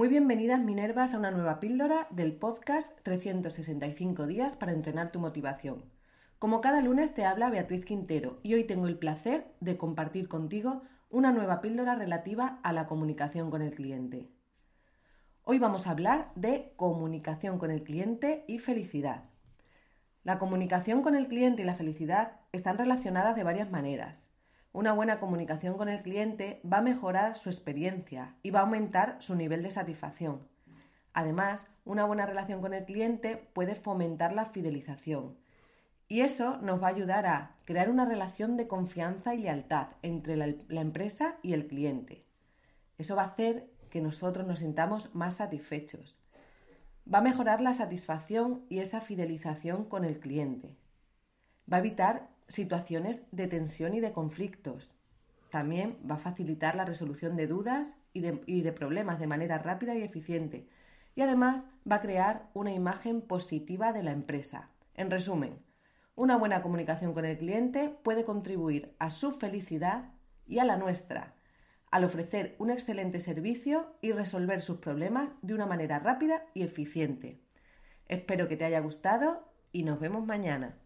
Muy bienvenidas Minervas a una nueva píldora del podcast 365 días para entrenar tu motivación. Como cada lunes te habla Beatriz Quintero y hoy tengo el placer de compartir contigo una nueva píldora relativa a la comunicación con el cliente. Hoy vamos a hablar de comunicación con el cliente y felicidad. La comunicación con el cliente y la felicidad están relacionadas de varias maneras. Una buena comunicación con el cliente va a mejorar su experiencia y va a aumentar su nivel de satisfacción. Además, una buena relación con el cliente puede fomentar la fidelización. Y eso nos va a ayudar a crear una relación de confianza y lealtad entre la, la empresa y el cliente. Eso va a hacer que nosotros nos sintamos más satisfechos. Va a mejorar la satisfacción y esa fidelización con el cliente. Va a evitar situaciones de tensión y de conflictos. También va a facilitar la resolución de dudas y de, problemas de manera rápida y eficiente. Y además va a crear una imagen positiva de la empresa. En resumen, una buena comunicación con el cliente puede contribuir a su felicidad y a la nuestra, al ofrecer un excelente servicio y resolver sus problemas de una manera rápida y eficiente. Espero que te haya gustado y nos vemos mañana.